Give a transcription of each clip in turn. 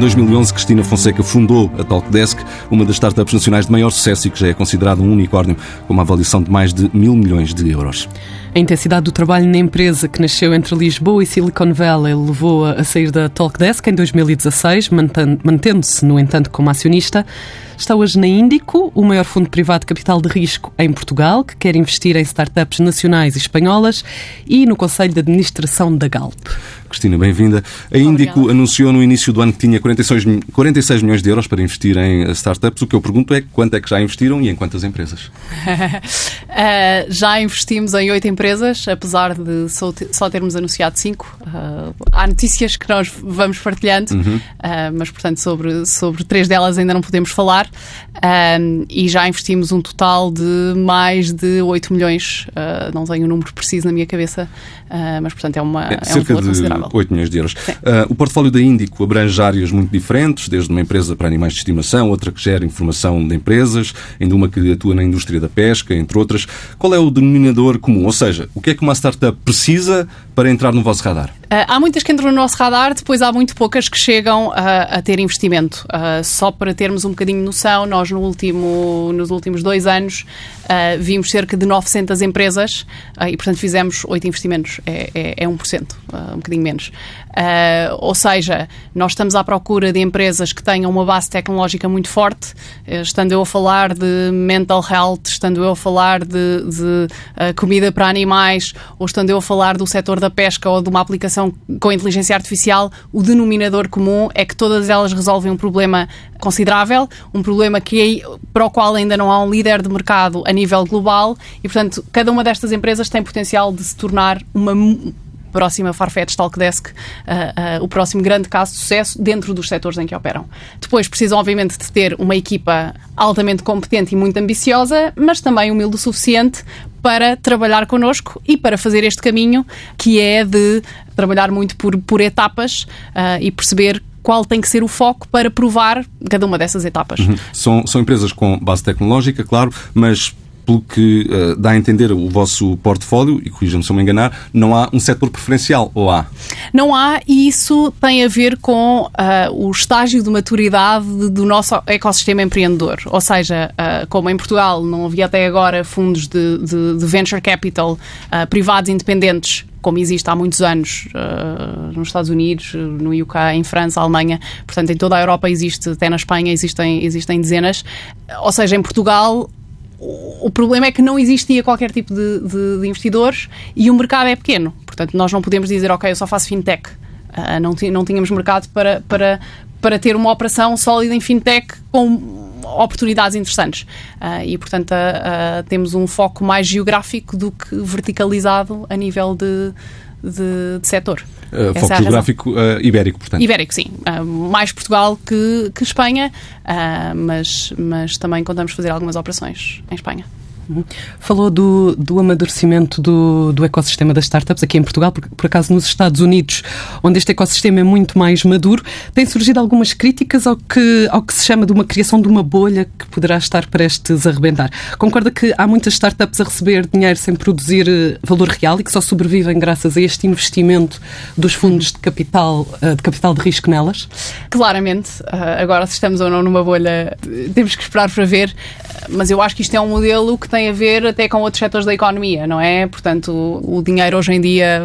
2011, Cristina Fonseca fundou a Talkdesk, uma das startups nacionais de maior sucesso e que já é considerado um unicórnio, com uma avaliação de mais de mil milhões de euros. A intensidade do trabalho na empresa que nasceu entre Lisboa e Silicon Valley levou-a a sair da Talkdesk em 2016, mantendo-se, no entanto, como acionista. Está hoje na Índico, o maior fundo privado de capital de risco em Portugal, que quer investir em startups nacionais e espanholas, e no Conselho de Administração da Galp. Cristina, bem-vinda. A Índico anunciou no início do ano que tinha 46, 46 milhões de euros para investir em startups. O que eu pergunto é quanto é que já investiram e em quantas empresas? uh, já investimos em oito empresas, apesar de só, só termos anunciado cinco. Uh, há notícias que nós vamos partilhando, uhum. uh, mas, portanto, sobre, sobre três delas ainda não podemos falar. e já investimos um total de mais de 8 milhões. não tenho o número preciso na minha cabeça, mas, portanto, é, uma, é, é um valor considerável. 8 milhões de euros. Uh, o portfólio da Índico abrange áreas muito diferentes, desde uma empresa para animais de estimação, outra que gera informação de empresas, ainda uma que atua na indústria da pesca, entre outras. Qual é o denominador comum? Ou seja, o que é que uma startup precisa para entrar no vosso radar? Uh, há muitas que entram no nosso radar, depois há muito poucas que chegam uh, a ter investimento. Uh, só para termos um bocadinho de noção, nós no último, nos últimos dois anos vimos cerca de 900 empresas e, portanto, fizemos 8 investimentos. É, é, é 1%, um bocadinho menos. Ou seja, nós estamos à procura de empresas que tenham uma base tecnológica muito forte, estando eu a falar de mental health, estando eu a falar de, de comida para animais, ou estando eu a falar do setor da pesca ou de uma aplicação com inteligência artificial, o denominador comum é que todas elas resolvem um problema considerável, um problema que, para o qual ainda não há um líder de mercado a nível global e, portanto, cada uma destas empresas tem potencial de se tornar uma próxima Farfetch Talkdesk, uh, uh, o próximo grande caso de sucesso dentro dos setores em que operam. Depois precisam, obviamente, de ter uma equipa altamente competente e muito ambiciosa, mas também humilde o suficiente para trabalhar connosco e para fazer este caminho que é de trabalhar muito por, por etapas uh, e perceber qual tem que ser o foco para provar cada uma dessas etapas. Uhum. São, são empresas com base tecnológica, claro, mas pelo que uh, dá a entender o vosso portfólio, e corrijam-me se eu me enganar, não há um setor preferencial, ou há? Não há, e isso tem a ver com uh, o estágio de maturidade do nosso ecossistema empreendedor. Ou seja, uh, como em Portugal não havia até agora fundos de, de, de venture capital privados independentes como existe há muitos anos uh, nos Estados Unidos, no UK, em França, Alemanha, portanto em toda a Europa existe, até na Espanha existem, existem dezenas. Ou seja, em Portugal o problema é que não existia qualquer tipo de, de, de, investidores e o mercado é pequeno. Portanto, nós não podemos dizer, ok, eu só faço fintech. Uh, não, não tínhamos mercado para, para, para ter uma operação sólida em fintech com oportunidades interessantes. Uh, e, portanto, uh, temos um foco mais geográfico do que verticalizado a nível de, de, de setor. Uh, foco geográfico uh, ibérico, portanto. Ibérico, sim. Uh, mais Portugal que, que Espanha, mas, mas também contamos fazer algumas operações em Espanha. Falou do, do amadurecimento do, do ecossistema das startups aqui em Portugal, por, por acaso nos Estados Unidos, onde este ecossistema é muito mais maduro, têm surgido algumas críticas ao que, ao que se chama de uma criação de uma bolha que poderá estar prestes a arrebentar. Concorda que há muitas startups a receber dinheiro sem produzir eh, valor real e que só sobrevivem graças a este investimento dos fundos de capital, eh, de capital de risco nelas? Claramente. Eh, agora, se estamos ou não numa bolha, temos que esperar para ver, mas eu acho que isto é um modelo que tem tem a ver até com outros setores da economia, não é? Portanto, o, dinheiro hoje em dia,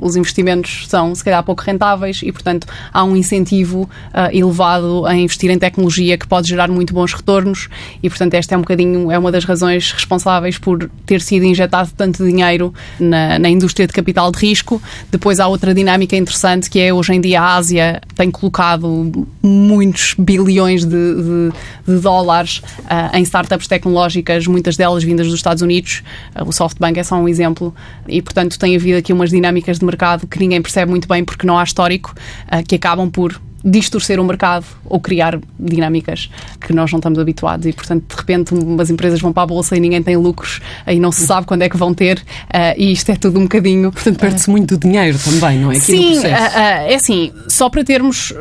os investimentos são se calhar pouco rentáveis e, portanto, há um incentivo uh, elevado a investir em tecnologia que pode gerar muito bons retornos e, portanto, esta é um bocadinho, é uma das razões responsáveis por ter sido injetado tanto dinheiro na, na indústria de capital de risco. Depois há outra dinâmica interessante que é hoje em dia a Ásia tem colocado muitos bilhões de, de, de dólares uh, em startups tecnológicas, muitas delas vindas dos Estados Unidos. Uh, o SoftBank é só um exemplo. E, portanto, tem havido aqui umas dinâmicas de mercado que ninguém percebe muito bem porque não há histórico, uh, que acabam por distorcer o mercado ou criar dinâmicas que nós não estamos habituados e, portanto, de repente umas empresas vão para a bolsa e ninguém tem lucros e não se sabe quando é que vão ter uh, e isto é tudo um bocadinho... Portanto, perde-se uh, muito dinheiro também, não é? Aqui sim, é assim, só para termos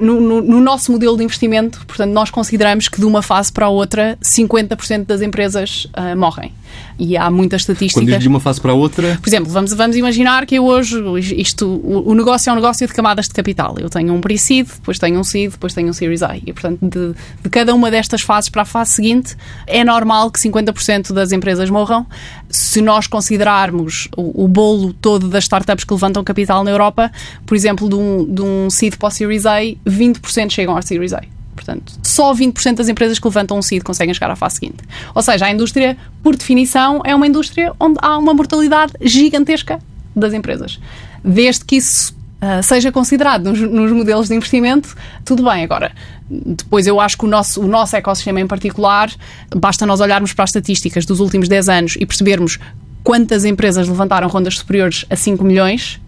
no, no, no, nosso modelo de investimento, portanto, nós consideramos que de uma fase para a outra 50% das empresas uh, morrem. E há muitas estatísticas. Quando diz de uma fase para a outra. Por exemplo, vamos, vamos imaginar que eu hoje, isto, o, o negócio é um negócio de camadas de capital. Eu tenho um pre-seed, depois tenho um seed, depois tenho um Series A. E, portanto, de, de cada uma destas fases para a fase seguinte, é normal que 50% das empresas morram. Se nós considerarmos o, o, bolo todo das startups que levantam capital na Europa, por exemplo, de um, de um seed para o Series A, 20% chegam ao Series A. Portanto, só 20% das empresas que levantam um seed conseguem chegar à fase seguinte. Ou seja, a indústria, por definição, é uma indústria onde há uma mortalidade gigantesca das empresas. Desde que isso uh, seja considerado nos, nos, modelos de investimento, tudo bem. Agora, depois eu acho que o nosso, o nosso ecossistema em particular, basta nós olharmos para as estatísticas dos últimos 10 anos e percebermos quantas empresas levantaram rondas superiores a 5 milhões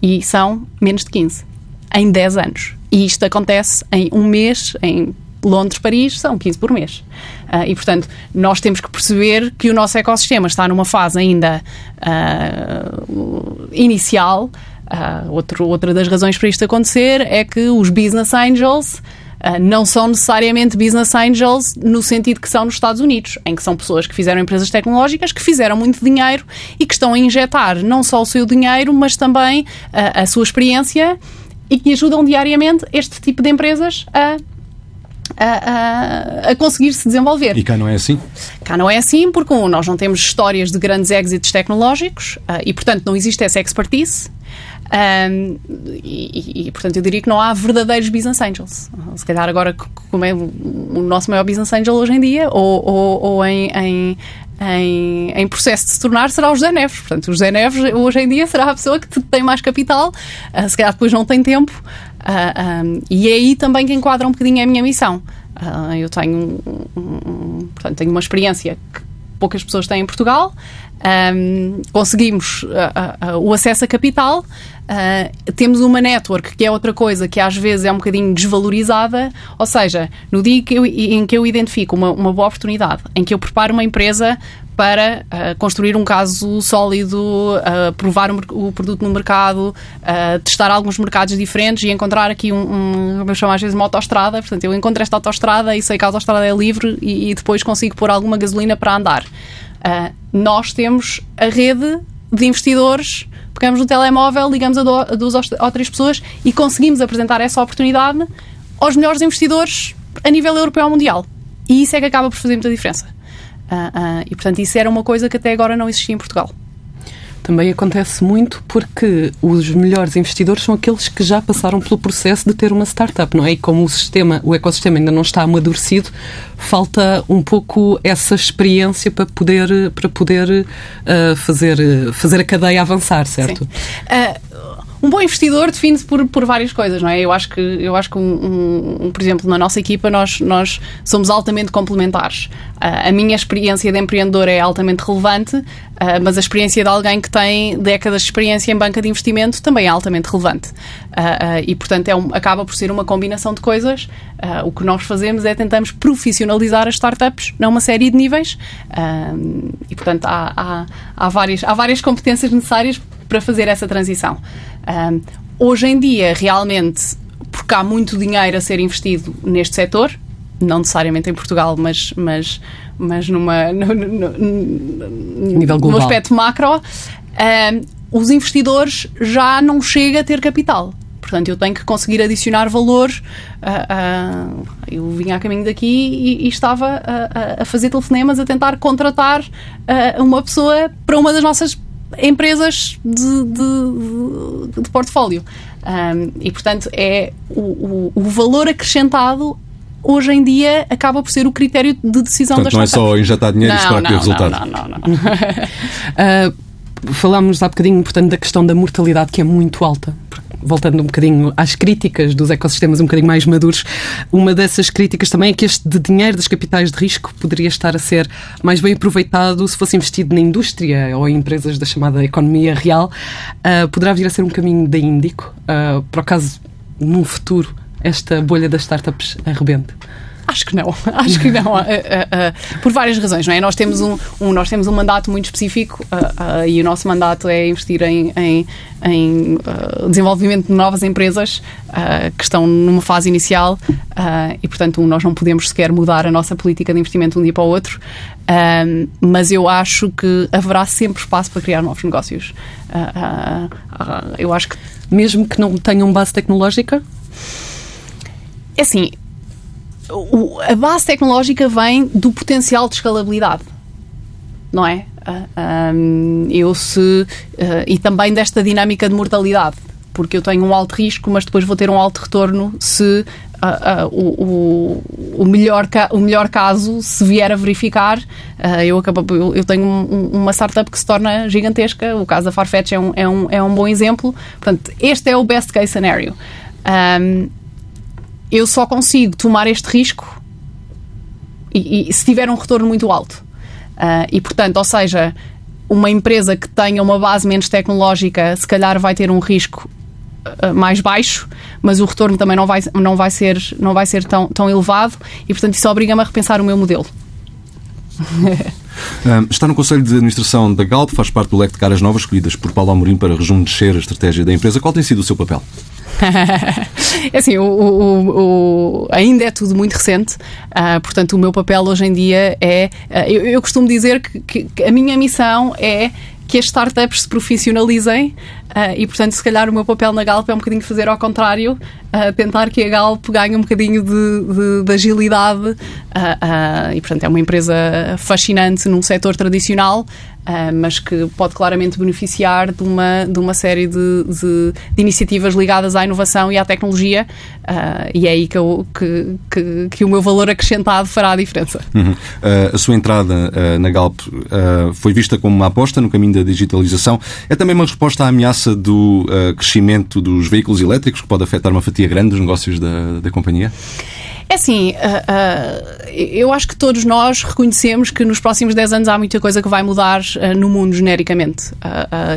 e são menos de 15 em 10 anos. E isto acontece em um mês, em Londres, Paris, são 15 por mês. Uh, e, portanto, nós temos que perceber que o nosso ecossistema está numa fase ainda uh, inicial. Uh, outro, outra das razões para isto acontecer é que os business angels não são necessariamente business angels no sentido que são nos Estados Unidos, em que são pessoas que fizeram empresas tecnológicas, que fizeram muito dinheiro e que estão a injetar não só o seu dinheiro, mas também a sua experiência e que ajudam diariamente este tipo de empresas a a, a, a, conseguir se desenvolver. E cá não é assim? Cá não é assim, porque um, nós não temos histórias de grandes êxitos tecnológicos uh, e, portanto, não existe essa expertise. Um, e, e, portanto, eu diria que não há verdadeiros business angels. Se calhar agora, como é o nosso maior business angel hoje em dia, ou, ou, ou em, em em, em, processo de se tornar será o José Neves. Portanto, o José Neves hoje em dia será a pessoa que tem mais capital, uh, se calhar depois não tem tempo, uh, ah, um, e é aí também que enquadra um bocadinho a minha missão. Uh, eu tenho, um, um, portanto, tenho uma experiência que poucas pessoas têm em Portugal. Um, conseguimos uh, uh, o acesso a capital, uh, temos uma network que é outra coisa que às vezes é um bocadinho desvalorizada, ou seja, no dia que eu, em que eu identifico uma, uma boa oportunidade, em que eu preparo uma empresa para uh, construir um caso sólido, uh, provar o, o, produto no mercado, testar alguns mercados diferentes e encontrar aqui um, um eu chamo às vezes uma autostrada. Portanto, eu encontro esta autostrada e sei que a autostrada é livre e, e depois consigo pôr alguma gasolina para andar. Nós temos a rede de investidores, pegamos no telemóvel, ligamos a, do, a duas ou três pessoas e conseguimos apresentar essa oportunidade aos melhores investidores a nível europeu ou mundial. E isso é que acaba por fazer muita diferença. Uh, uh, e, portanto, isso era uma coisa que até agora não existia em Portugal. Também acontece muito porque os melhores investidores são aqueles que já passaram pelo processo de ter uma startup, não é? E como o sistema, o ecossistema ainda não está amadurecido, falta um pouco essa experiência para poder, para poder uh, fazer, fazer a cadeia avançar, certo? Uh, um bom investidor define-se por, por várias coisas, não é? Eu acho que, eu acho que um, um, por exemplo, na nossa equipa nós, nós somos altamente complementares. Uh, a minha experiência de empreendedor é altamente relevante, mas a experiência de alguém que tem décadas de experiência em banca de investimento também é altamente relevante. Uh, e, portanto, é um, acaba por ser uma combinação de coisas. o que nós fazemos é tentamos profissionalizar as startups numa série de níveis e, portanto, há, há, há, várias, há várias competências necessárias para fazer essa transição. Hoje em dia, realmente, porque há muito dinheiro a ser investido neste setor, não necessariamente em Portugal, mas, mas, mas numa, no, no, no, nível global. no aspecto macro, um, os investidores já não chegam a ter capital. Portanto, eu tenho que conseguir adicionar valor. Uh, uh, eu vinha a caminho daqui e, e estava a, a, fazer telefonemas a tentar contratar uh, uma pessoa para uma das nossas empresas de, de, de portfólio. Um, e, portanto, é o, o, o, valor acrescentado hoje em dia acaba por ser o critério de decisão portanto, das não é só injetar dinheiro não, e esperar que resultado. Não, não, não. não. uh, falámos há bocadinho, portanto, da questão da mortalidade que é muito alta voltando um bocadinho às críticas dos ecossistemas um bocadinho mais maduros, uma dessas críticas também é que este dinheiro das capitais de risco poderia estar a ser mais bem aproveitado se fosse investido na indústria ou em empresas da chamada economia real. Uh, poderá vir a ser um caminho da Índico, uh, por acaso num futuro esta bolha das startups arrebente? Acho que não, acho que não, uh, uh, uh, por várias razões, não é? Nós temos um, um nós temos um mandato muito específico e o nosso mandato é investir em, em, em desenvolvimento de novas empresas que estão numa fase inicial e, portanto, nós não podemos sequer mudar a nossa política de investimento de um dia para o outro, mas eu acho que haverá sempre espaço para criar novos negócios. eu acho que. Mesmo que não tenham base tecnológica? É assim, o, a base tecnológica vem do potencial de escalabilidade, não é? Uh, ah, um, eu se. Uh, e também desta dinâmica de mortalidade, porque eu tenho um alto risco, mas depois vou ter um alto retorno se Uh, o, o, o, melhor o melhor caso, se vier a verificar, eu, acabo, eu, eu tenho um, uma startup que se torna gigantesca. O caso da Farfetch é um, é um, é um bom exemplo. Portanto, este é o best case scenario. Um, eu só consigo tomar este risco e, e se tiver um retorno muito alto. Uh, e, portanto, ou seja, uma empresa que tenha uma base menos tecnológica, se calhar vai ter um risco uh, mais baixo, mas o retorno também não vai, não vai ser, não vai ser tão, tão elevado e, portanto, isso obriga-me a repensar o meu modelo. Está no Conselho de Administração da Galp, faz parte do leque de caras novas escolhidas por Paulo Amorim para rejuvenescer a estratégia da empresa. Qual tem sido o seu papel? é assim, o, o, o, ainda é tudo muito recente, uh, portanto, o meu papel hoje em dia é. Uh, eu, eu, costumo dizer que, que, a minha missão é que as startups se profissionalizem uh, e, portanto, se calhar o meu papel na Galp é um bocadinho fazer ao contrário, uh, tentar que a Galp ganhe um bocadinho de, de, de agilidade uh, e, portanto, é uma empresa fascinante num setor tradicional, mas que pode claramente beneficiar de uma, de uma série de, de, de iniciativas ligadas à inovação e à tecnologia, e é aí que, eu, que, que, que, o meu valor acrescentado fará a diferença. Uhum. Uh, a sua entrada na Galp foi vista como uma aposta no caminho da digitalização. É também uma resposta à ameaça do crescimento dos veículos elétricos, que pode afetar uma fatia grande dos negócios da, da companhia? É assim, uh, uh, eu acho que todos nós reconhecemos que nos próximos 10 anos há muita coisa que vai mudar uh, no mundo genericamente.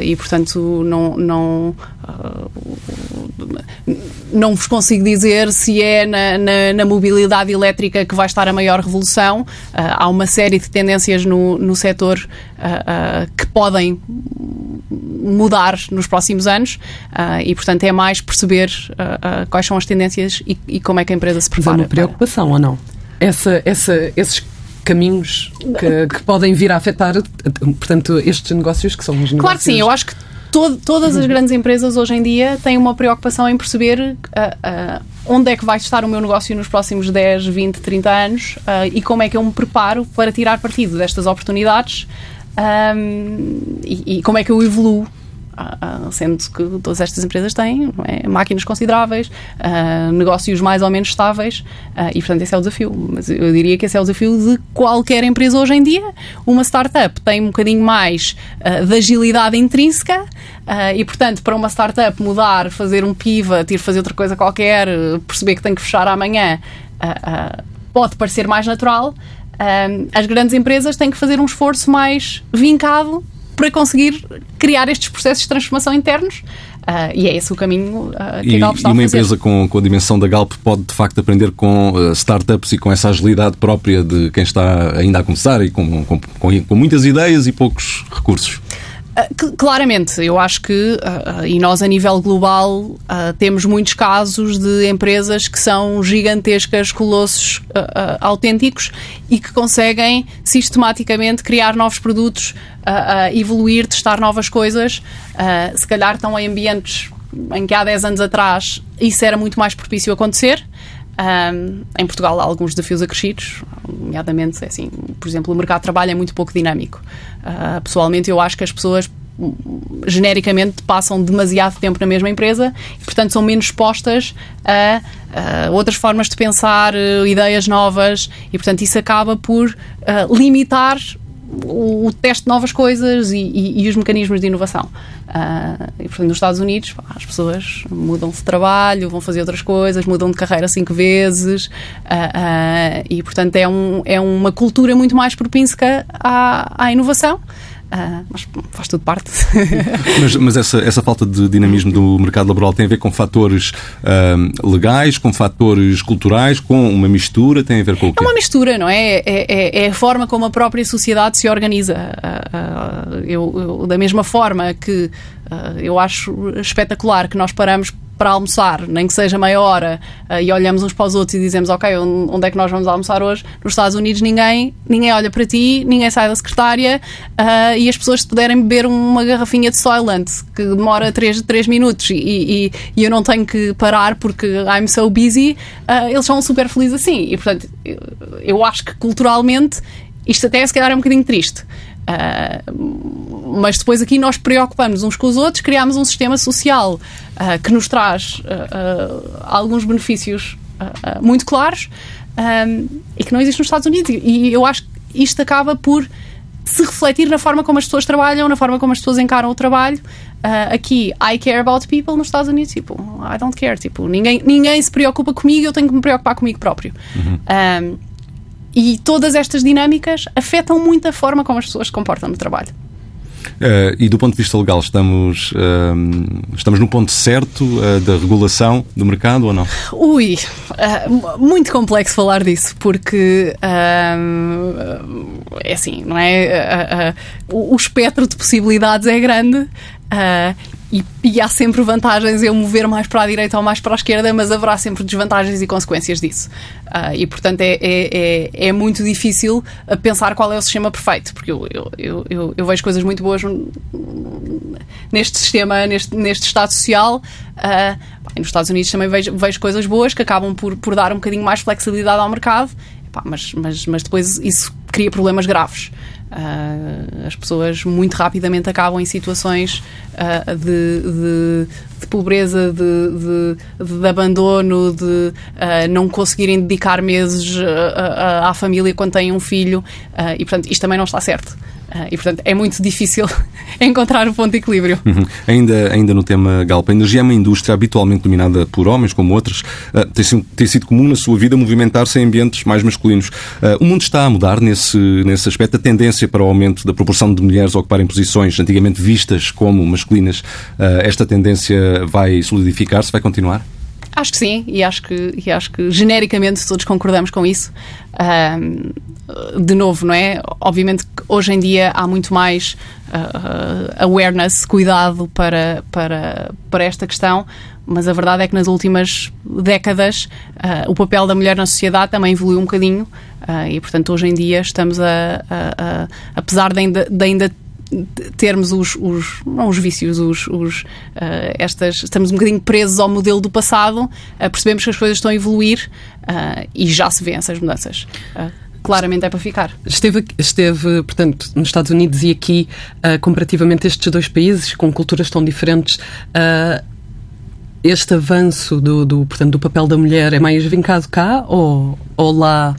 e, portanto, não, não, não vos consigo dizer se é na, na, na, mobilidade elétrica que vai estar a maior revolução. há uma série de tendências no, no setor que podem mudar nos próximos anos e, portanto, é mais perceber quais são as tendências e, e, como é que a empresa se prepara preocupação ou não? Essa, essa, esses caminhos que, que, podem vir a afetar, portanto, estes negócios que são os negócios... Claro que sim, eu acho que todo, todas as grandes empresas hoje em dia têm uma preocupação em perceber uh, uh, onde é que vai estar o meu negócio nos próximos 10, 20, 30 anos uh, e como é que eu me preparo para tirar partido destas oportunidades um, e, e como é que eu evoluo sendo que todas estas empresas têm é? máquinas consideráveis, uh, negócios mais ou menos estáveis, uh, e portanto esse é o desafio. Mas eu diria que esse é o desafio de qualquer empresa hoje em dia. Uma startup tem um bocadinho mais uh, de agilidade intrínseca. e, portanto, para uma startup mudar, fazer um pivot, ir fazer outra coisa qualquer, perceber que tem que fechar amanhã, pode parecer mais natural. as grandes empresas têm que fazer um esforço mais vincado para conseguir criar estes processos de transformação internos. Uh, e é esse o caminho uh, que e, a Galp está E uma a fazer. empresa com, com a dimensão da Galp pode, de facto, aprender com uh, startups e com essa agilidade própria de quem está ainda a começar e com, com, com, com muitas ideias e poucos recursos. Ah, claramente, eu acho que, uh, e nós a nível global, temos muitos casos de empresas que são gigantescas, colossos autênticos e que conseguem sistematicamente criar novos produtos, evoluir, testar novas coisas. se calhar estão em ambientes em que há 10 anos atrás isso era muito mais propício acontecer. Um, em Portugal há alguns desafios acrescidos, nomeadamente, é assim, por exemplo, o mercado de trabalho é muito pouco dinâmico. Uh, pessoalmente, eu acho que as pessoas genericamente passam demasiado tempo na mesma empresa e, portanto, são menos expostas a, a outras formas de pensar, uh, ideias novas e, portanto, isso acaba por uh, limitar o, teste de novas coisas e, e, e os mecanismos de inovação. Uh, e, portanto, nos Estados Unidos, as pessoas mudam de trabalho, vão fazer outras coisas, mudam de carreira cinco vezes, uh, uh, e, portanto, é, um, é uma cultura muito mais propíncia à, à inovação. Uh, mas faz tudo parte. mas, mas essa, essa falta de dinamismo do mercado laboral tem a ver com fatores uh, legais, com fatores culturais, com uma mistura? Tem a ver com o quê? É uma mistura, não é? É, é, é a forma como a própria sociedade se organiza. Uh, eu, eu, da mesma forma que eu acho espetacular que nós paramos para almoçar, nem que seja meia hora, uh, e olhamos uns para os outros e dizemos, ok, onde é que nós vamos almoçar hoje? Nos Estados Unidos ninguém, ninguém olha para ti, ninguém sai da secretária uh, e as pessoas se puderem beber uma garrafinha de Soylent que demora 3, 3 minutos e, e, e, eu não tenho que parar porque I'm so busy, uh, eles são super felizes assim. E portanto, eu, eu acho que culturalmente isto até se calhar é um bocadinho triste. Uh, mas depois aqui nós preocupamos uns com os outros, criamos um sistema social uh, que nos traz uh, alguns benefícios muito claros e que não existe nos Estados Unidos. E, eu acho que isto acaba por se refletir na forma como as pessoas trabalham, na forma como as pessoas encaram o trabalho. aqui, I care about people, nos Estados Unidos, tipo, I don't care. Tipo, ninguém, ninguém se preocupa comigo, eu tenho que me preocupar comigo próprio. Uhum. E todas estas dinâmicas afetam muito a forma como as pessoas se comportam no trabalho. Uh, e do ponto de vista legal, estamos, uh, estamos no ponto certo uh, da regulação do mercado ou não? Ui, muito complexo falar disso, porque é assim, não é? o, o espectro de possibilidades é grande. E, e, há sempre vantagens eu mover mais para a direita ou mais para a esquerda, mas haverá sempre desvantagens e consequências disso. Uh, e, portanto, é, é, é, é, muito difícil pensar qual é o sistema perfeito, porque eu, eu, eu, eu vejo coisas muito boas neste sistema, neste, neste Estado Social. Uh, nos Estados Unidos também vejo, vejo coisas boas que acabam por, por dar um bocadinho mais flexibilidade ao mercado, mas, mas, mas depois isso cria problemas graves. Uh, as pessoas muito rapidamente acabam em situações uh, de, de, de, pobreza, de, de, abandono, de uh, não conseguirem dedicar meses à família quando têm um filho, e portanto isto também não está certo. Uh, e, portanto, é muito difícil encontrar o ponto de equilíbrio. Uhum. Ainda, ainda no tema Galp, a energia é uma indústria habitualmente dominada por homens, como outras. Uh, tem, tem, sido comum na sua vida movimentar-se em ambientes mais masculinos. Uh, o mundo está a mudar nesse, nesse aspecto. A tendência para o aumento da proporção de mulheres a ocuparem posições antigamente vistas como masculinas, esta tendência vai solidificar-se, vai continuar? Acho que sim, e acho que, e acho que genericamente todos concordamos com isso. Um, de novo, não é? Obviamente que hoje em dia há muito mais uh, awareness, cuidado para, para, para esta questão, mas a verdade é que nas últimas décadas uh, o papel da mulher na sociedade também evoluiu um bocadinho uh, e, portanto, hoje em dia estamos a, a, a apesar de ainda, de ainda termos os, os, não os vícios, os, os uh, estas, estamos um bocadinho presos ao modelo do passado, percebemos que as coisas estão a evoluir e já se vêem essas mudanças. Claramente é para ficar. Esteve, esteve, portanto, nos Estados Unidos e aqui, comparativamente a estes dois países, com culturas tão diferentes, este avanço do, do, portanto, do papel da mulher é mais vincado cá ou, ou lá,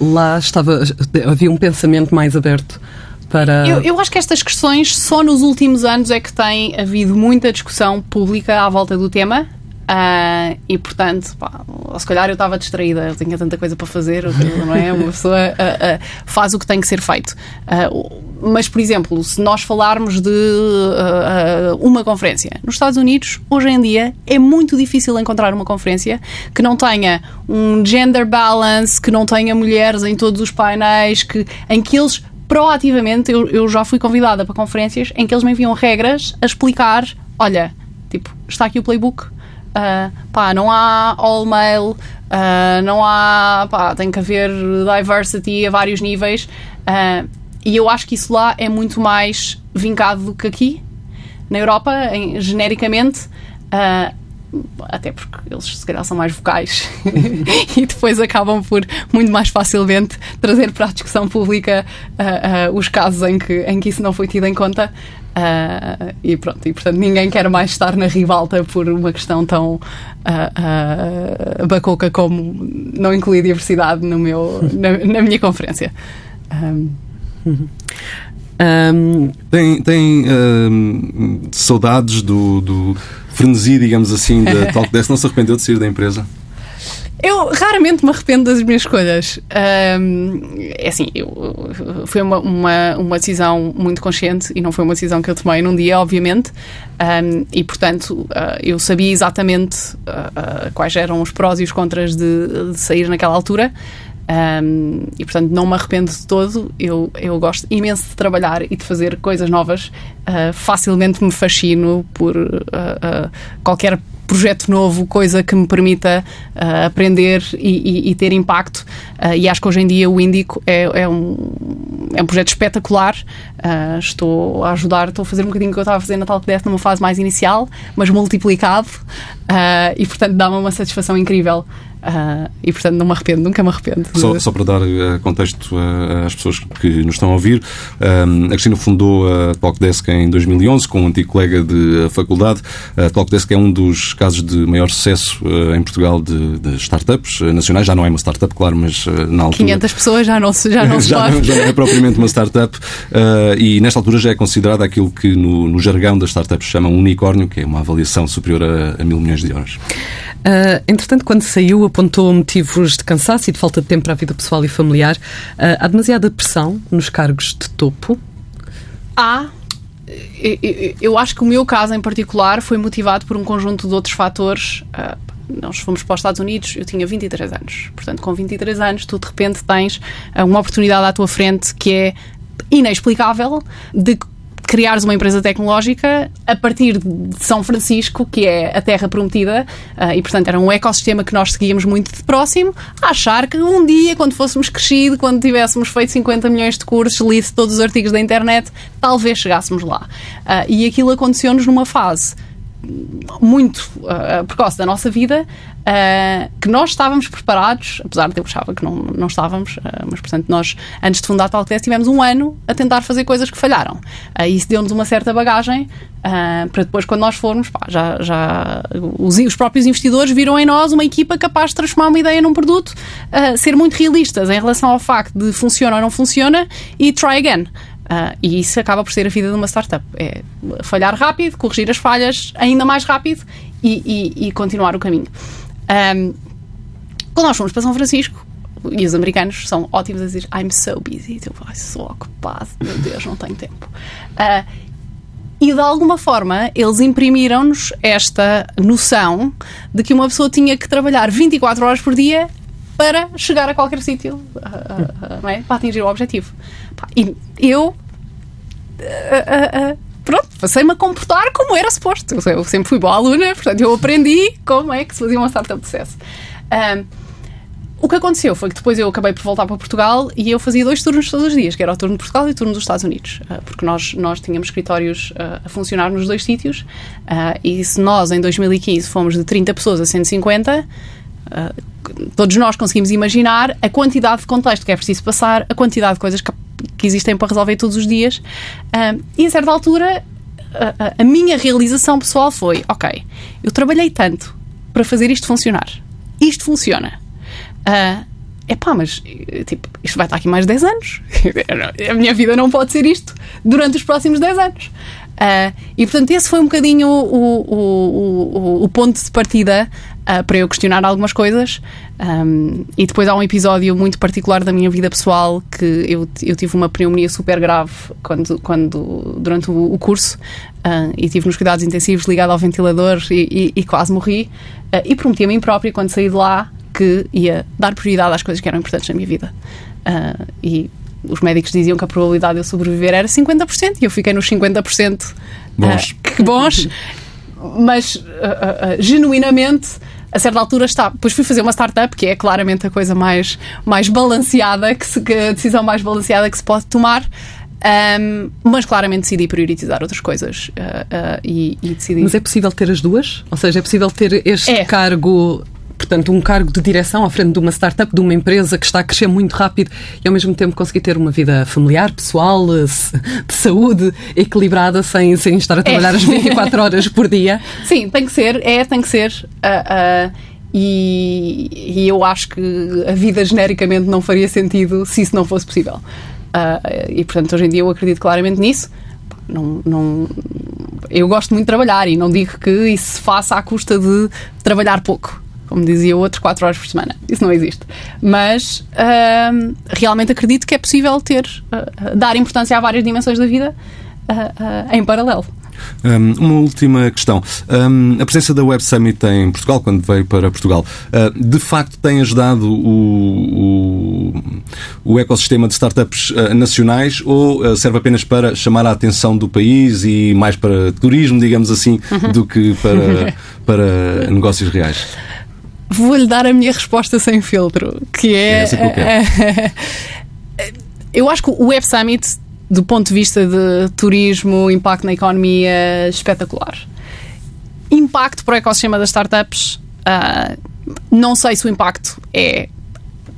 lá estava, havia um pensamento mais aberto? para. Eu, eu, acho que estas questões só nos últimos anos é que tem havido muita discussão pública à volta do tema. Uh, e portanto, pá, se calhar eu estava distraída, eu tinha tanta coisa para fazer, não é? Uma pessoa uh, uh, faz o que tem que ser feito. mas, por exemplo, se nós falarmos de uma conferência nos Estados Unidos, hoje em dia é muito difícil encontrar uma conferência que não tenha um gender balance, que não tenha mulheres em todos os painéis, que, em que eles proativamente, eu, eu já fui convidada para conferências em que eles me enviam regras a explicar: olha, tipo, está aqui o playbook, uh, pá, não há all male, uh, não há, pá, tem que haver diversity a vários níveis. Uh, e eu acho que isso lá é muito mais vincado do que aqui. Na Europa, em, genericamente, até porque eles se calhar são mais vocais e depois acabam por muito mais facilmente trazer para a discussão pública uh, uh, os casos em que, em que isso não foi tido em conta. Uh, e pronto, e portanto ninguém quer mais estar na ribalta por uma questão tão uh, bacoca como não incluir diversidade no meu, na, na minha conferência. Um, um, tem tem um, saudades do, do frenesi, digamos assim, da Talkdesk? Não se arrependeu de sair da empresa? Eu raramente me arrependo das minhas escolhas. Um, é assim, eu, foi uma, uma, uma, decisão muito consciente e não foi uma decisão que eu tomei num dia, obviamente. Um, e, portanto, uh, eu sabia exatamente uh, uh, quais eram os prós e os contras de, de sair naquela altura. Um, e portanto não me arrependo de todo. Eu, eu gosto imenso de trabalhar e de fazer coisas novas. Uh, facilmente me fascino por uh, uh, qualquer projeto novo, coisa que me permita uh, aprender e, e, e, ter impacto. Uh, e acho que hoje em dia o Índico é, é, um, é um projeto espetacular. Uh, estou a ajudar, estou a fazer um bocadinho o que eu estava a fazer na Talk Death numa fase mais inicial, mas multiplicado. e portanto dá-me uma satisfação incrível. Uh, e portanto não me arrependo, nunca me arrependo. Só, só para dar uh, contexto uh, às pessoas que nos estão a ouvir, a Cristina fundou a Talkdesk em 2011 com um antigo colega de faculdade. A Talkdesk é um dos casos de maior sucesso em Portugal de, de, startups nacionais. Já não é uma startup, claro, mas na altura. 500 pessoas já não se já não, já, não, já não é propriamente uma startup. e nesta altura já é considerada aquilo que no, no jargão das startups chamam um unicórnio, que é uma avaliação superior a, a mil milhões de euros. entretanto, quando saiu apontou motivos de cansaço e de falta de tempo para a vida pessoal e familiar. Uh, há demasiada pressão nos cargos de topo? Há. Eu acho que o meu caso em particular foi motivado por um conjunto de outros fatores. Uh, nós fomos para os Estados Unidos, eu tinha 23 anos. Portanto, com 23 anos, tu de repente tens uma oportunidade à tua frente que é inexplicável de criares uma empresa tecnológica a partir de São Francisco, que é a terra prometida, uh, e portanto era um ecossistema que nós seguíamos muito de próximo, a achar que um dia, quando fôssemos crescido, quando tivéssemos feito 50 milhões de cursos, lido todos os artigos da internet, talvez chegássemos lá. Uh, e aquilo aconteceu-nos numa fase muito uh, precoce da nossa vida, uh, que nós estávamos preparados, apesar de eu achava que não, não estávamos, uh, mas portanto nós, antes de fundar a Talktest, tivemos um ano a tentar fazer coisas que falharam. Uh, isso deu-nos uma certa bagagem para depois, quando nós formos, pá, já, já os, os, próprios investidores viram em nós uma equipa capaz de transformar uma ideia num produto, ser muito realistas em relação ao facto de funciona ou não funciona e try again. Uh, e isso acaba por ser a vida de uma startup. É falhar rápido, corrigir as falhas ainda mais rápido e, e, e continuar o caminho. Um, quando nós fomos para São Francisco, e os americanos são ótimos a dizer I'm so busy, tipo, sou ocupado, meu Deus, não tenho tempo. Uh, e de alguma forma eles imprimiram-nos esta noção de que uma pessoa tinha que trabalhar 24 horas por dia para chegar a qualquer sítio, uh, é? para atingir o objetivo. E eu. Pronto, passei-me a comportar como era suposto. Eu sempre fui boa aluna, portanto, eu aprendi como é que se fazia uma startup de sucesso. Um, o que aconteceu foi que depois eu acabei por voltar para Portugal e eu fazia dois turnos todos os dias, que era o turno de Portugal e o turno dos Estados Unidos, porque nós, nós tínhamos escritórios a funcionar nos dois sítios e se nós em 2015 fomos de 30 pessoas a 150, todos nós conseguimos imaginar a quantidade de contexto que é preciso passar, a quantidade de coisas que, que existem para resolver todos os dias. Uh, e a certa altura, a, a, minha realização pessoal foi: ok, eu trabalhei tanto para fazer isto funcionar. Isto funciona. Uh, epá, mas tipo, isto vai estar aqui mais 10 anos. a minha vida não pode ser isto durante os próximos 10 anos. Uh, e portanto, esse foi um bocadinho o, o, o, o ponto de partida uh, para eu questionar algumas coisas. Um, e depois há um episódio muito particular da minha vida pessoal que eu, eu tive uma pneumonia super grave quando, quando, durante o, o curso uh, e tive nos cuidados intensivos ligado ao ventilador e, e, e quase morri. e prometi a mim própria, quando saí de lá, que ia dar prioridade às coisas que eram importantes na minha vida. e os médicos diziam que a probabilidade de eu sobreviver era 50% e eu fiquei nos 50% bons. Uh, que bons, mas uh, uh, genuinamente a certa altura está. Depois fui fazer uma startup, que é claramente a coisa mais, mais balanceada, que, se, que a decisão mais balanceada que se pode tomar. Um, mas claramente decidi priorizar outras coisas uh, uh, e, e, decidi. Mas é possível ter as duas? Ou seja, é possível ter este é. cargo portanto, um cargo de direção à frente de uma startup, de uma empresa que está a crescer muito rápido e ao mesmo tempo conseguir ter uma vida familiar, pessoal, eh, de saúde, equilibrada, sem, sem estar a trabalhar é. as 24 horas por dia? Sim, tem que ser, é, tem que ser. Uh, uh, e, e, eu acho que a vida genericamente não faria sentido se isso não fosse possível. Uh, e portanto, hoje em dia eu acredito claramente nisso. Não, não, eu gosto muito de trabalhar e não digo que isso se faça à custa de trabalhar pouco. Como dizia o outro, 4 horas por semana. Isso não existe. Mas uh, realmente acredito que é possível ter, uh, dar importância a várias dimensões da vida uh, em paralelo. Um, uma última questão. Um, a presença da Web Summit em Portugal, quando veio para Portugal, uh, de facto tem ajudado o, o, o ecossistema de startups uh, nacionais ou uh, serve apenas para chamar a atenção do país e mais para turismo, digamos assim, uhum. do que para, para negócios reais? Vou-lhe dar a minha resposta sem filtro, que é. é eu acho que o Web Summit do ponto de vista de turismo, impacto na economia, espetacular. Impacto para o ecossistema das startups, uh, não sei se o impacto é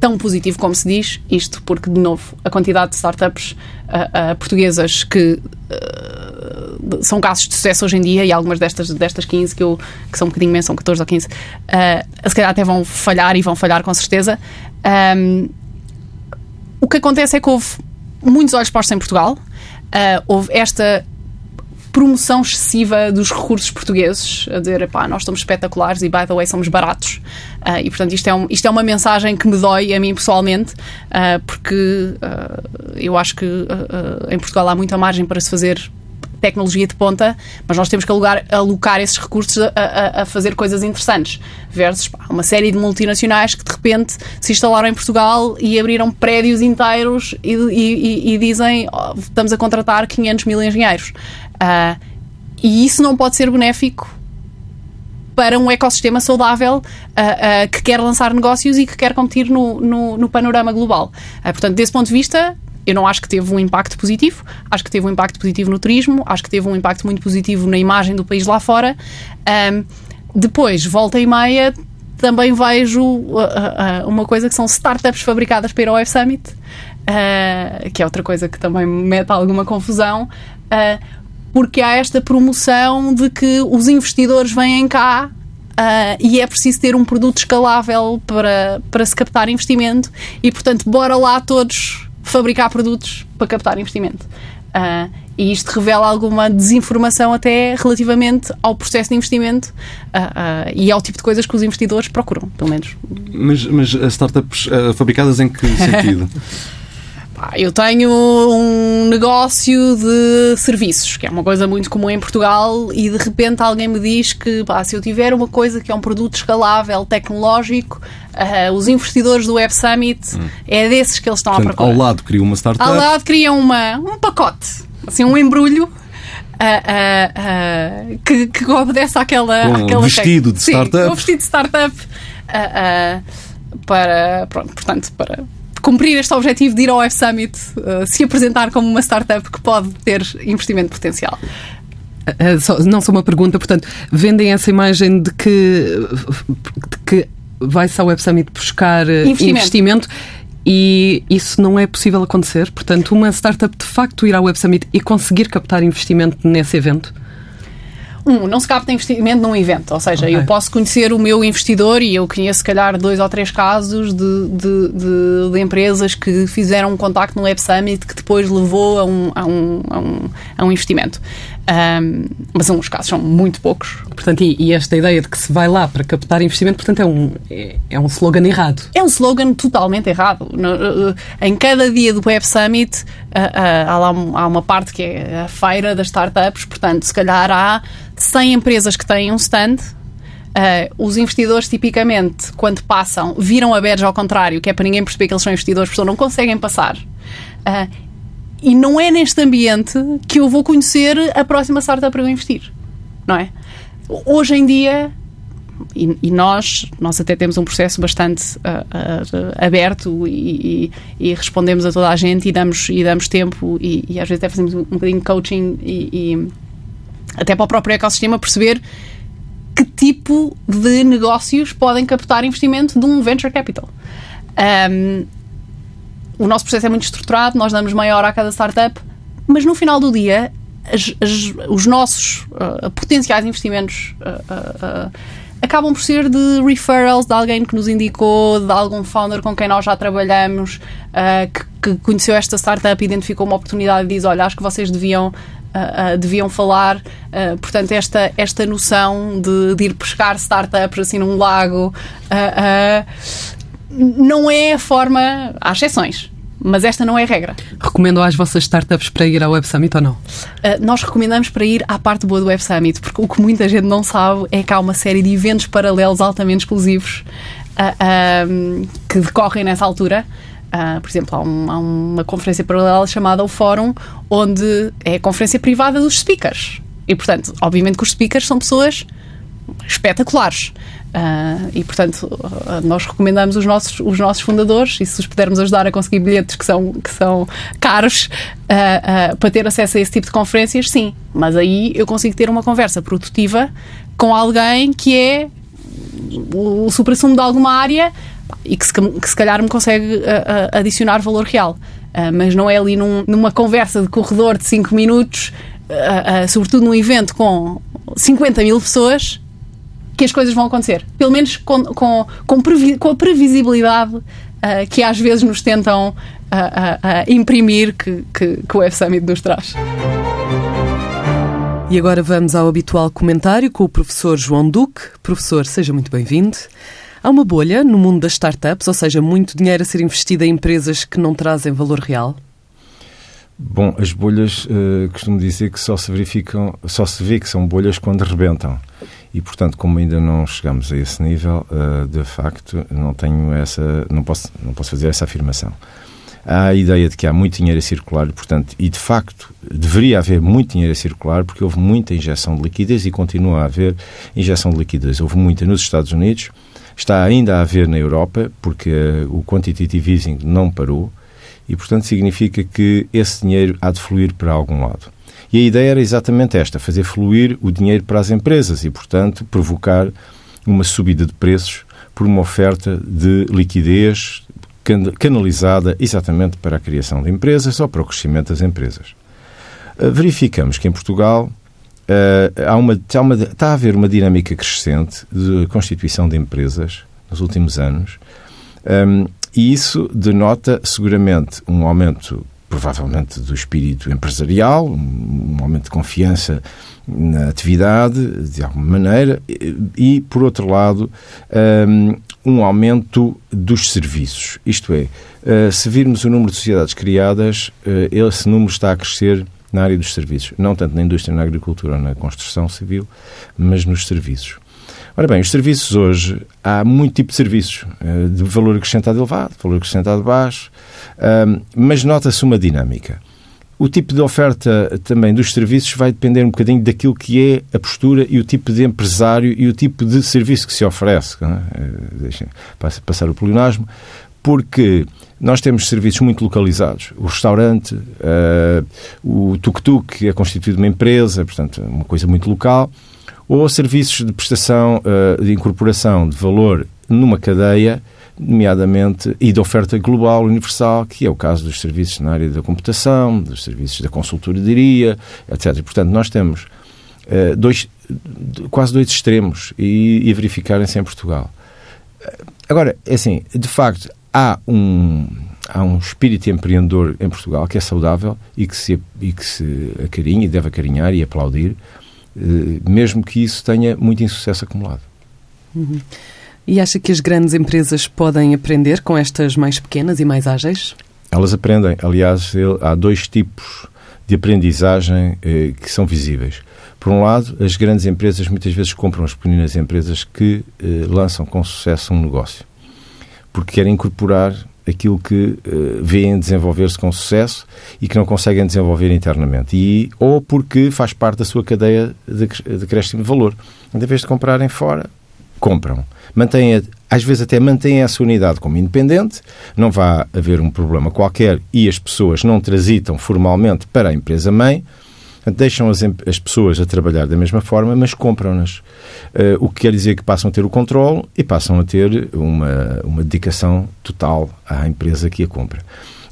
tão positivo como se diz, isto porque, de novo, a quantidade de startups uh, uh, portuguesas que uh, são casos de sucesso hoje em dia, e algumas destas, destas 15 que, eu, que são um bocadinho menos, são 14 ou 15, uh, se calhar até vão falhar e vão falhar com certeza. Um, o que acontece é que houve muitos olhos postos em Portugal. Houve esta promoção excessiva dos recursos portugueses, a dizer, pá, nós somos espetaculares e, by the way, somos baratos. Uh, e, portanto, isto é, um, isto é uma mensagem que me dói a mim pessoalmente, uh, porque eu acho que em Portugal há muita margem para se fazer tecnologia de ponta, mas nós temos que alugar, alocar esses recursos a, a, a, fazer coisas interessantes. Versus pá, uma série de multinacionais que de repente se instalaram em Portugal e abriram prédios inteiros e, e, e dizem oh, estamos a contratar 500 mil engenheiros. Uh, e isso não pode ser benéfico para um ecossistema saudável uh, uh, que quer lançar negócios e que quer competir no, no, no panorama global. portanto, desse ponto de vista, eu não acho que teve um impacto positivo, acho que teve um impacto positivo no turismo, acho que teve um impacto muito positivo na imagem do país lá fora. Um, depois, volta e meia, também vejo uh, uh, uma coisa que são startups fabricadas para ir ao Web Summit, uh, que é outra coisa que também mete alguma confusão, uh, porque há esta promoção de que os investidores vêm cá Uh, e é preciso ter um produto escalável para, para se captar investimento e, portanto, bora lá todos fabricar produtos para captar investimento. Uh, e isto revela alguma desinformação até relativamente ao processo de investimento uh, uh, e ao tipo de coisas que os investidores procuram, pelo menos. Mas, mas startups fabricadas em que sentido? Eu tenho um negócio de serviços, que é uma coisa muito comum em Portugal, e de repente alguém me diz que pá, se eu tiver uma coisa que é um produto escalável, tecnológico, uh, os investidores do Web Summit hum. é desses que eles estão Portanto, à procura. Ao lado criam uma startup. Ao lado criam uma, um pacote, assim, um embrulho. Uh, uh, que, que obedece àquela. Com àquela vestido de startup. Sim, um vestido de startup para, pronto, portanto, para cumprir este objetivo de ir ao Web Summit, se apresentar como uma startup que pode ter investimento potencial. não só uma pergunta, portanto, vendem essa imagem de que, de que vai-se ao Web Summit buscar investimento. investimento. E isso não é possível acontecer. Portanto, uma startup de facto ir ao Web Summit e conseguir captar investimento nesse evento? Um, não se capta investimento num evento, ou seja, okay. eu posso conhecer o meu investidor e eu conheço, se calhar, dois ou três casos de, de, de, de empresas que fizeram um contacto no Web Summit que depois levou a um, a um, a um, a um investimento. Um, mas os casos são muito poucos. Portanto, e, e, esta ideia de que se vai lá para captar investimento, portanto, é um, é, é um slogan errado. É um slogan totalmente errado. No, uh, em cada dia do Web Summit uh, uh, há, lá, há uma parte que é a feira das startups, portanto, se calhar há 100 empresas que têm um stand Uh, os investidores, tipicamente, quando passam, viram a badge ao contrário, que é para ninguém perceber que eles são investidores, porque não conseguem passar. Uh, e não é neste ambiente que eu vou conhecer a próxima startup para eu investir, não é? Hoje em dia, e, e nós, nós até temos um processo bastante uh, uh, aberto e, e, e, respondemos a toda a gente e damos, e damos tempo e, às vezes até fazemos um, bocadinho de coaching e, até para o próprio ecossistema perceber que tipo de negócios podem captar investimento de um venture capital. Um, o nosso processo é muito estruturado, nós damos meia hora a cada startup, mas no final do dia, as, as, os nossos uh, potenciais investimentos uh, uh, acabam por ser de referrals de alguém que nos indicou, de algum founder com quem nós já trabalhamos, que, que, conheceu esta startup, identificou uma oportunidade e diz: Olha, acho que vocês deviam deviam falar. portanto, esta, esta noção de, de ir pescar startups assim num lago não é a forma. Há exceções mas esta não é a regra. Recomendam às vossas startups para ir ao Web Summit ou não? Uh, nós recomendamos para ir à parte boa do Web Summit, porque o que muita gente não sabe é que há uma série de eventos paralelos altamente exclusivos uh, uh, que decorrem nessa altura. Uh, por exemplo, há, um, há, uma conferência paralela chamada o Fórum, onde é a conferência privada dos speakers. E, portanto, obviamente que os speakers são pessoas espetaculares. Uh, e, portanto, nós recomendamos os nossos, os nossos fundadores, e se os pudermos ajudar a conseguir bilhetes que são, que são caros uh, uh, para ter acesso a esse tipo de conferências, sim. Mas aí eu consigo ter uma conversa produtiva com alguém que é o, o de alguma área e que se, que se calhar me consegue adicionar valor real. mas não é ali num, numa conversa de corredor de 5 minutos, sobretudo num evento com 50 mil pessoas que as coisas vão acontecer. Pelo menos com, com, com, previ, com a previsibilidade uh, que às vezes nos tentam uh, uh, imprimir que, que, que o Web Summit nos traz. E agora vamos ao habitual comentário com o professor João Duque. Professor, seja muito bem-vindo. Há uma bolha no mundo das startups, ou seja, muito dinheiro a ser investido em empresas que não trazem valor real? Bom, as bolhas, uh, costumo dizer que só se verificam, só se vê que são bolhas quando rebentam. E portanto como ainda não chegamos a esse nível uh, de facto não tenho essa não posso não posso fazer essa afirmação. Há a ideia de que há muito dinheiro a circular portanto e de facto deveria haver muito dinheiro a circular porque houve muita injeção de liquidez e continua a haver injeção de liquidez houve muita nos Estados Unidos está ainda a haver na Europa porque uh, o quantitative easing não parou e portanto significa que esse dinheiro há de fluir para algum lado e a ideia era exatamente esta: fazer fluir o dinheiro para as empresas e, portanto, provocar uma subida de preços por uma oferta de liquidez canalizada exatamente para a criação de empresas ou para o crescimento das empresas. Ah, verificamos que em Portugal uh, há uma, há uma, está a haver uma dinâmica crescente de constituição de empresas nos últimos anos um, e isso denota seguramente um aumento provavelmente do espírito empresarial, um aumento de confiança na atividade, de alguma maneira, e, por outro lado, um aumento dos serviços. Isto é, eh, se virmos o número de sociedades criadas, eh, esse número está a crescer na área dos serviços, não tanto na indústria, na agricultura na construção civil, mas nos serviços. Ora bem, os serviços hoje, há muito tipo de serviços, eh, de valor acrescentado elevado, valor acrescentado baixo, mas nota-se uma dinâmica. O tipo de oferta também dos serviços vai depender um bocadinho daquilo que é a postura e o tipo de empresário e o tipo de serviço que se oferece. É? Eh, deixem passar o pleonasmo, porque nós temos serviços muito localizados. O restaurante, uh, o tuk-tuk é constituído de uma empresa, portanto, uma coisa muito local, ou serviços de prestação, uh, de incorporação de valor numa cadeia nomeadamente, e de oferta global, universal, que é o caso dos serviços na área da computação, dos serviços da consultoria, etc. Portanto, nós temos uh, dois, quase dois extremos e, e verificarem-se em Portugal. Agora, é assim, de facto, há um, há um espírito empreendedor em Portugal que é saudável e que se, e que se acarinha e deve acarinhar e aplaudir, uh, mesmo que isso tenha muito insucesso acumulado. Uhum. E acha que as grandes empresas podem aprender com estas mais pequenas e mais ágeis? Elas aprendem. Aliás, há dois tipos de aprendizagem eh, que são visíveis. Por um lado, as grandes empresas muitas vezes compram as pequenas empresas que eh, lançam com sucesso um negócio, porque querem incorporar aquilo que eh, veem desenvolver-se com sucesso e que não conseguem desenvolver internamente. E, ou porque faz parte da sua cadeia de, de crescimento de valor. Em vez de comprarem fora, compram. Mantém, às vezes até mantém essa unidade como independente, não vai haver um problema qualquer e as pessoas não transitam formalmente para a empresa-mãe, deixam as, as, pessoas a trabalhar da mesma forma, mas compram-nas. Uh, o que quer dizer que passam a ter o controle e passam a ter uma, uma dedicação total à empresa que a compra.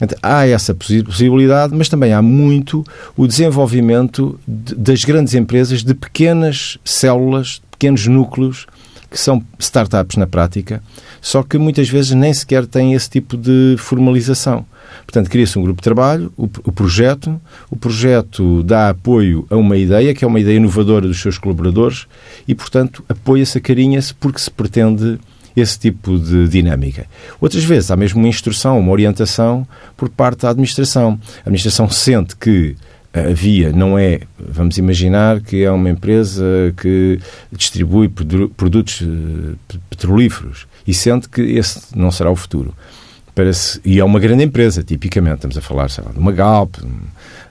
Então, há essa possibilidade, mas também há muito o desenvolvimento de, das grandes empresas de pequenas células, pequenos núcleos que são startups na prática, só que muitas vezes nem sequer têm esse tipo de formalização. Portanto, cria-se um grupo de trabalho, o, o, projeto, o projeto dá apoio a uma ideia, que é uma ideia inovadora dos seus colaboradores, e, portanto, apoia-se, acarinha-se, porque se pretende esse tipo de dinâmica. Outras vezes há mesmo uma instrução, uma orientação por parte da administração. A administração sente que a via não é, vamos imaginar que é uma empresa que distribui produtos eh, petrolíferos e sente que esse não será o futuro. E é uma grande empresa, tipicamente, estamos a falar lá, de uma Galp,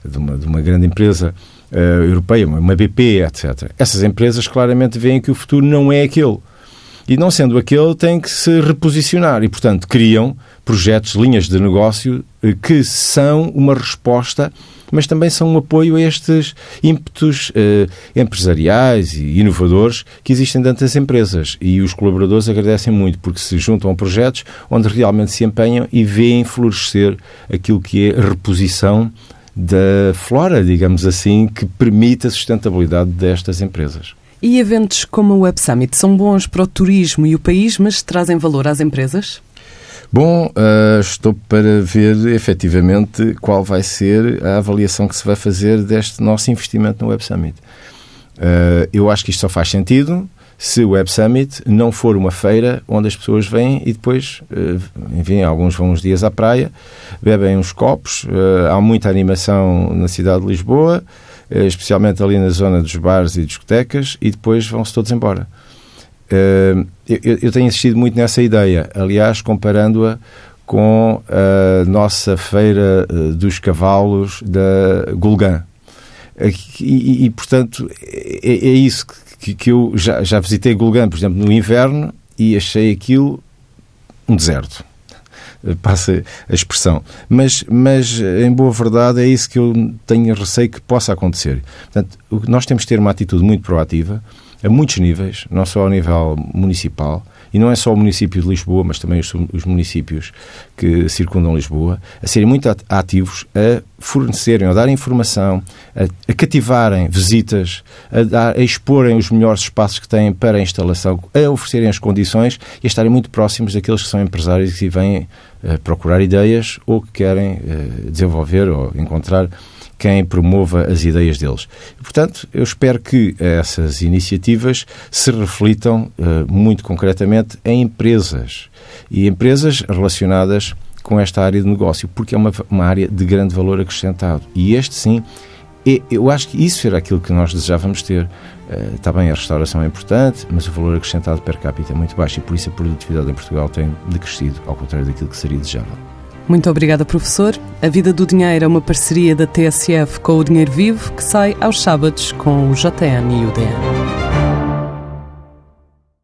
de uma, de uma grande empresa uh, europeia, uma BP, etc. Essas empresas claramente veem que o futuro não é aquele. E não sendo aquele, tem que se reposicionar e, portanto, criam projetos, linhas de negócio eh, que são uma resposta mas também são um apoio a estes ímpetos eh, empresariais e inovadores que existem dentro das empresas. E os colaboradores agradecem muito porque se juntam a projetos onde realmente se empenham e veem florescer aquilo que é a reposição da flora, digamos assim, que permite a sustentabilidade destas empresas. E eventos como o Web Summit são bons para o turismo e o país, mas trazem valor às empresas? Bom, uh, estou para ver efetivamente qual vai ser a avaliação que se vai fazer deste nosso investimento no Web Summit. Uh, eu acho que isto só faz sentido se o Web Summit não for uma feira onde as pessoas vêm e depois, uh, enfim, alguns vão uns dias à praia, bebem uns copos, há muita animação na cidade de Lisboa, especialmente ali na zona dos bares e discotecas, e depois vão-se todos embora. Uh, eu, eu, tenho insistido muito nessa ideia, aliás, comparando-a com a nossa feira eh, dos cavalos da Gulgã. E, e, portanto, é, é isso que, que, eu já, já visitei Gulgã, por exemplo, no inverno e achei aquilo um deserto eh, passa a expressão. Mas, mas, em boa verdade, é isso que eu tenho receio que possa acontecer. Portanto, nós temos que ter uma atitude muito proativa, a muitos níveis, não só ao nível municipal, e não é só o município de Lisboa, mas também os, os municípios que circundam Lisboa, a serem muito ativos a fornecerem, a dar informação, a, a cativarem visitas, a, dar, a exporem os melhores espaços que têm para a instalação, a oferecerem as condições e a estarem muito próximos daqueles que são empresários e que vêm uh, procurar ideias ou que querem uh, desenvolver ou encontrar quem promova as ideias deles. Portanto, eu espero que essas iniciativas se reflitam uh, muito concretamente em empresas e empresas relacionadas com esta área de negócio, porque é uma, uma área de grande valor acrescentado. E este, sim, é, eu acho que isso era aquilo que nós desejávamos ter. Uh, está bem, a restauração é importante, mas o valor acrescentado per capita é muito baixo e por isso a produtividade em Portugal tem decrescido, ao contrário daquilo que seria desejável. Muito obrigada, professor. A Vida do Dinheiro é uma parceria da TSF com o Dinheiro Vivo que sai aos sábados com o JN e o DN.